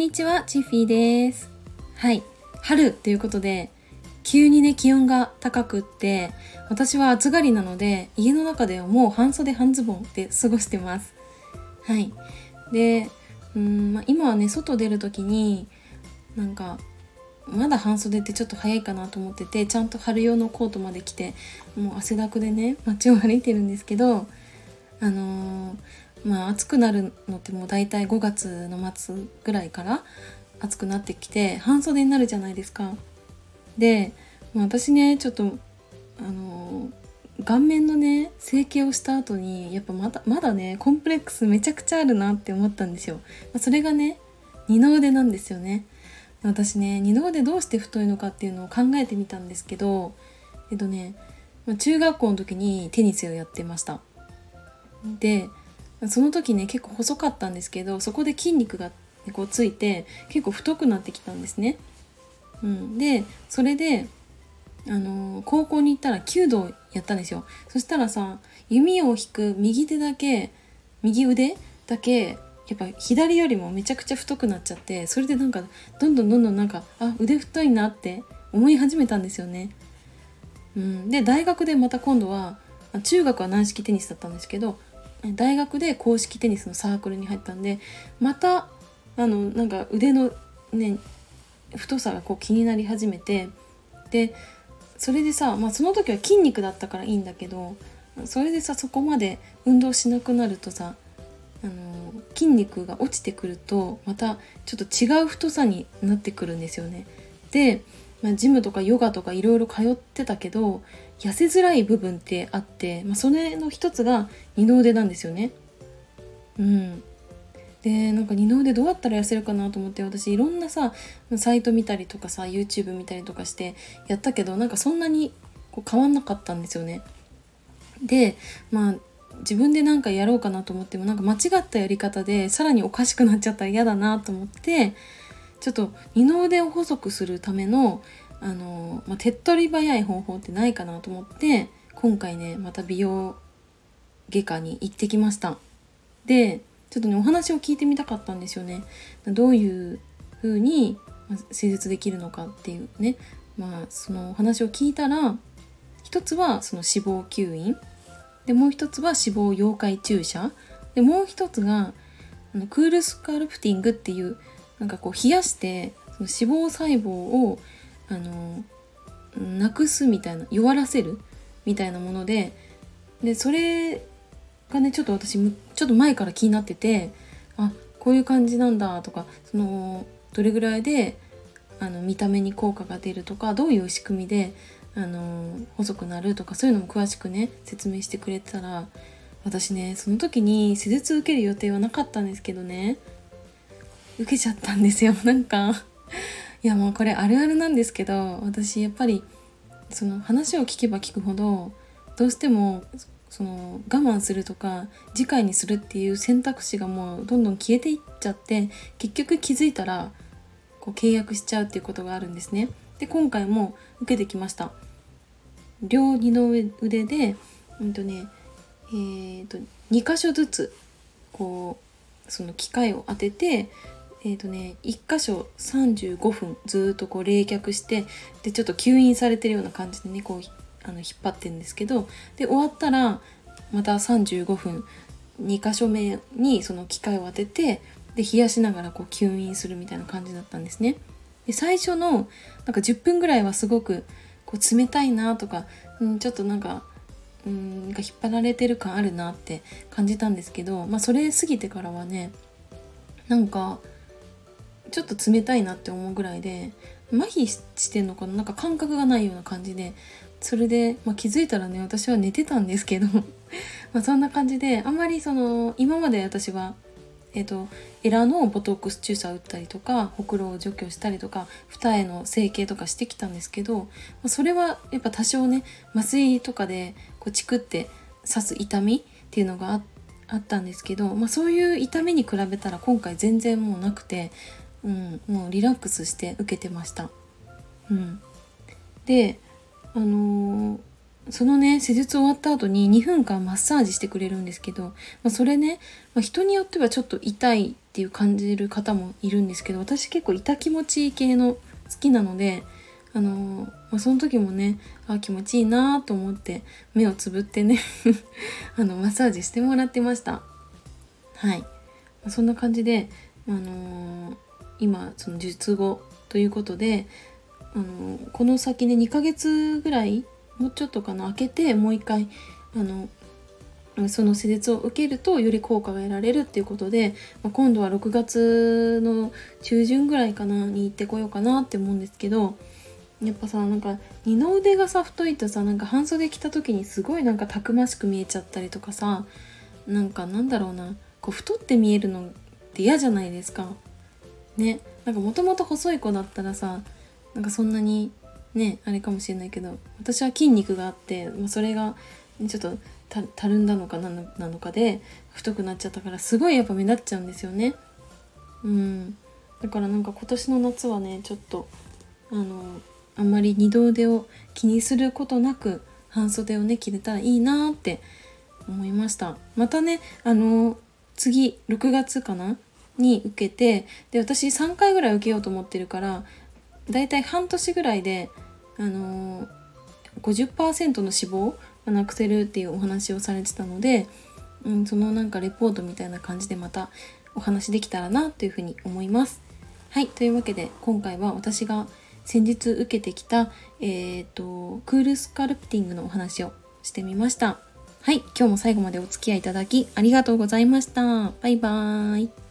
んにちは、チッフィーです。はい、春ということで、急にね、気温が高くって、私は暑がりなので、家の中ではもう半袖半ズボンで過ごしてます。はい。で、うん、まあ、今はね、外出る時に、なんか、まだ半袖ってちょっと早いかなと思っててちゃんと春用のコートまで着てもう汗だくでね街を歩いてるんですけどあのー、まあ暑くなるのってもう大体5月の末ぐらいから暑くなってきて半袖になるじゃないですか。で、まあ、私ねちょっとあの、顔面のね整形をした後にやっぱまだまだねコンプレックスめちゃくちゃあるなって思ったんですよ。まあ、それがね二の腕なんですよね。私ね二の腕どうして太いのかっていうのを考えてみたんですけどえっとね中学校の時にテニスをやってました。でその時ね結構細かったんですけどそこで筋肉がこうついて結構太くなってきたんですね。うん、でそれであのー、高校に行ったら弓道やったんですよそしたらさ弓を引く右手だけ右腕だけやっぱ左よりもめちゃくちゃ太くなっちゃってそれでなんかどんどんどんどんなんかあ腕太いなって思い始めたんですよね。うん、で大学でまた今度は中学は軟式テニスだったんですけど大学で公式テニスのサークルに入ったんでまたあのなんか腕のね太さがこう気になり始めてでそれでさ、まあ、その時は筋肉だったからいいんだけどそれでさそこまで運動しなくなるとさあの筋肉が落ちてくるとまたちょっと違う太さになってくるんですよね。で、まあ、ジムとかヨガとかいろいろ通ってたけど痩せづらい部分ってあって、まあ、それの一つが二の腕なんですよね。うん、でなんか二の腕どうやったら痩せるかなと思って私いろんなさサイト見たりとかさ YouTube 見たりとかしてやったけどなんかそんなにこう変わんなかったんですよね。でまあ自分で何かやろうかなと思ってもなんか間違ったやり方でさらにおかしくなっちゃったら嫌だなと思ってちょっと二の腕を細くするためのあの、まあ、手っ取り早い方法ってないかなと思って今回ねまた美容外科に行ってきました。でちょっとねお話を聞いてみたかったんですよね。どういう風に施術できるのかっていうね。まあそのお話を聞いたら一つはその脂肪吸引。でもう一つは脂肪溶解注射。でもう一つがあのクールスカルプティングっていうなんかこう冷やしてその脂肪細胞をあのなくすみたいな弱らせるみたいなものででそれがねちょっと私ちょっと前から気になっててあこういう感じなんだとかそのどれぐらいであの見た目に効果が出るとかどういう仕組みであの細くなるとかそういうのも詳しくね説明してくれたら私ねその時に施術受ける予定はなかったんですけどね。受けちゃったんですよ なんかいやもうこれあるあるなんですけど私やっぱりその話を聞けば聞くほどどうしてもその我慢するとか次回にするっていう選択肢がもうどんどん消えていっちゃって結局気づいたらこう契約しちゃうっていうことがあるんですね。で今回も受けてきました両二の腕でうんとねえーと、2箇所ずつこうその機械を当ててえーとね、1箇所35分ずっとこう冷却してでちょっと吸引されてるような感じでねこうあの引っ張ってるんですけどで終わったらまた35分2箇所目にその機械を当ててで冷やしながらこう吸引するみたいな感じだったんですね。で最初のなんか10分ぐらいはすごくこう冷たいなとか、うん、ちょっとなんかうんなんか引っ張られてる感あるなって感じたんですけど、まあ、それ過ぎてからはねなんかちょっと冷たいなって思うぐらいで麻痺してんのかな？なんか感覚がないような感じで。それで、まあ、気づいたらね私は寝てたんですけど まそんな感じであんまりその今まで私はえーと、エラのボトックス注射打ったりとかほくろを除去したりとか二重の整形とかしてきたんですけど、まあ、それはやっぱ多少ね麻酔とかでこうチクって刺す痛みっていうのがあったんですけど、まあ、そういう痛みに比べたら今回全然もうなくて、うん、もうリラックスして受けてました。うん、であのー、そのね施術終わった後に2分間マッサージしてくれるんですけど、まあ、それね、まあ、人によってはちょっと痛いっていう感じる方もいるんですけど私結構痛気持ちいい系の好きなのであのまあ、その時もねあ気持ちいいなと思って目をつぶってね あのマッサージしてもらってました。はい、まあ、そんな感じで、あのー、今その術後ということで、あの、この先ね2ヶ月ぐらいもうちょっとかな開けてもう一回あのその施術を受けるとより効果が得られるっていうことで、まあ、今度は6月の中旬ぐらいかなに行ってこようかなって思うんですけどやっぱさなんか二の腕がさ太いとさなんか半袖着た時にすごいなんかたくましく見えちゃったりとかさなんかなんだろうなこう太って見えるのって嫌じゃないですか。ねなんかもともと細い子だったらさなんかそんなにねあれかもしれないけど私は筋肉があって、まあ、それがちょっとたるんだのかなのかで太くなっちゃったからすごいやっぱ目立っちゃうんですよね。うん。だからなんか今年の夏はねちょっとあのあんまり二度腕を気にすることなく半袖をね着れたらいいなって思いました。またねあの次6月かなに受けてで私3回ぐらい受けようと思ってるからだいたい半年ぐらいであの50%の脂肪がなくせるっていうお話をされてたので、うん、そのなんかレポートみたいな感じでまたお話できたらなというふうに思います。はいというわけで今回は私が先日受けてきた、えーと、クールスカルプティングのお話をしてみました。はい、今日も最後までお付き合いいただきありがとうございました。バイバーイ。